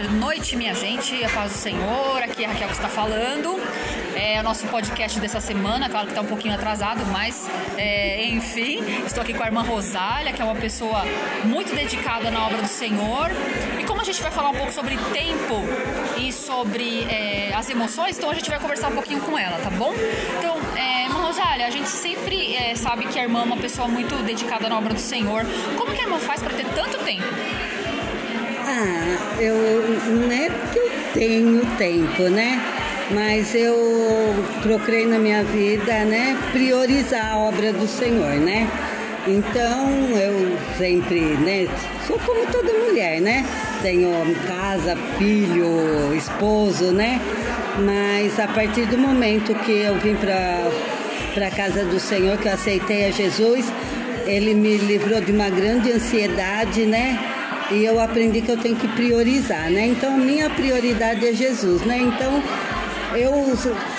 Boa noite, minha gente. A paz do Senhor. Aqui é a Raquel que está falando. É o nosso podcast dessa semana. Claro que está um pouquinho atrasado, mas é, enfim. Estou aqui com a irmã Rosália, que é uma pessoa muito dedicada na obra do Senhor. E como a gente vai falar um pouco sobre tempo e sobre é, as emoções, então a gente vai conversar um pouquinho com ela, tá bom? Então, é, irmã Rosália, a gente sempre é, sabe que a irmã é uma pessoa muito dedicada na obra do Senhor. Como que a irmã faz para ter tanto tempo? Ah, eu não é que eu tenho tempo, né? Mas eu procurei na minha vida, né, priorizar a obra do Senhor, né? Então eu sempre, né, sou como toda mulher, né? Tenho casa, filho, esposo, né? Mas a partir do momento que eu vim para para casa do Senhor, que eu aceitei a Jesus, ele me livrou de uma grande ansiedade, né? E eu aprendi que eu tenho que priorizar, né? Então minha prioridade é Jesus, né? Então eu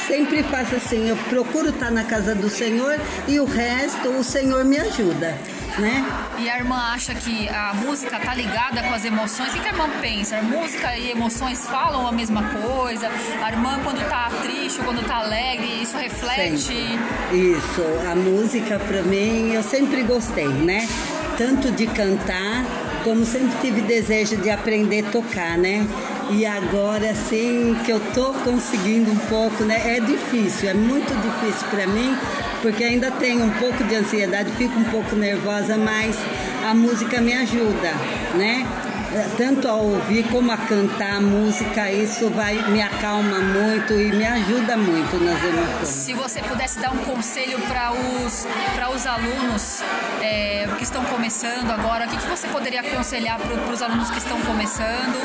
sempre faço assim, eu procuro estar na casa do Senhor e o resto o Senhor me ajuda. Né? E a irmã acha que a música tá ligada com as emoções. O que a irmã pensa? A música e emoções falam a mesma coisa? A irmã, quando tá triste ou quando tá alegre, isso reflete? Sim. Isso, a música para mim eu sempre gostei, né? Tanto de cantar como sempre tive desejo de aprender a tocar, né? E agora sim que eu tô conseguindo um pouco, né? É difícil, é muito difícil para mim, porque ainda tenho um pouco de ansiedade, fico um pouco nervosa, mas a música me ajuda, né? tanto a ouvir como a cantar a música, isso vai me acalma muito e me ajuda muito nas emoções. Se você pudesse dar um conselho para os, os alunos é, que estão começando agora, o que, que você poderia aconselhar para os alunos que estão começando,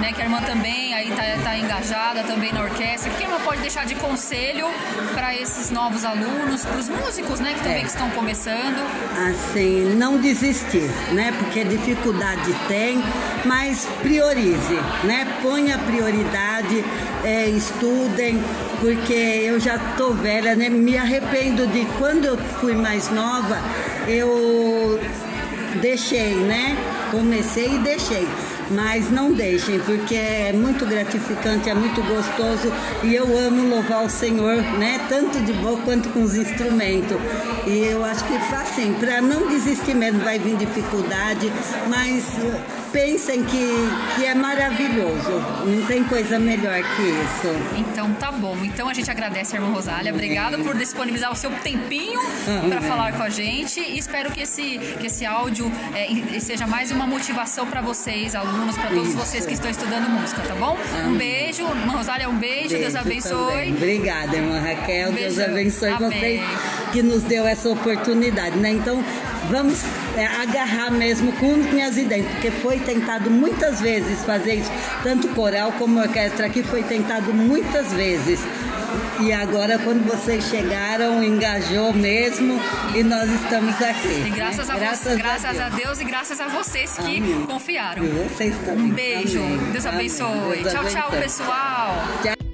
né, que a irmã também aí está tá engajada também na orquestra, o que a irmã pode deixar de conselho para esses novos alunos, para os músicos, né, que também é. estão começando? Assim, não desistir, né, porque dificuldade tem, mas priorize, né? Ponha prioridade, é, estudem, porque eu já tô velha, né? Me arrependo de quando eu fui mais nova, eu deixei, né? Comecei e deixei. Mas não deixem, porque é muito gratificante, é muito gostoso e eu amo louvar o Senhor, né? Tanto de boa quanto com os instrumentos. E eu acho que assim, para não desistir mesmo, vai vir dificuldade, mas pensem que, que é maravilhoso. Não tem coisa melhor que isso. Então tá bom. Então a gente agradece a irmã Rosália. Obrigada por disponibilizar o seu tempinho para falar com a gente. E espero que esse, que esse áudio é, seja mais uma motivação para vocês, alunos, para todos isso. vocês que estão estudando música, tá bom? Um beijo. Irmã Rosália, um beijo. beijo Deus abençoe. Também. Obrigada, irmã Raquel. Um Deus abençoe Amém. vocês que nos deu essa oportunidade, né? Então vamos é, agarrar mesmo com minhas ideias, porque foi tentado muitas vezes fazer isso, tanto coral como orquestra aqui foi tentado muitas vezes. E agora, quando vocês chegaram, engajou mesmo e nós estamos aqui. E graças, né? a, graças, graças a, Deus. a, Deus. e graças a vocês que Amém. confiaram. E vocês também. Um beijo. Amém. Deus abençoe. Deus tchau, abençoe. tchau, pessoal. Tchau.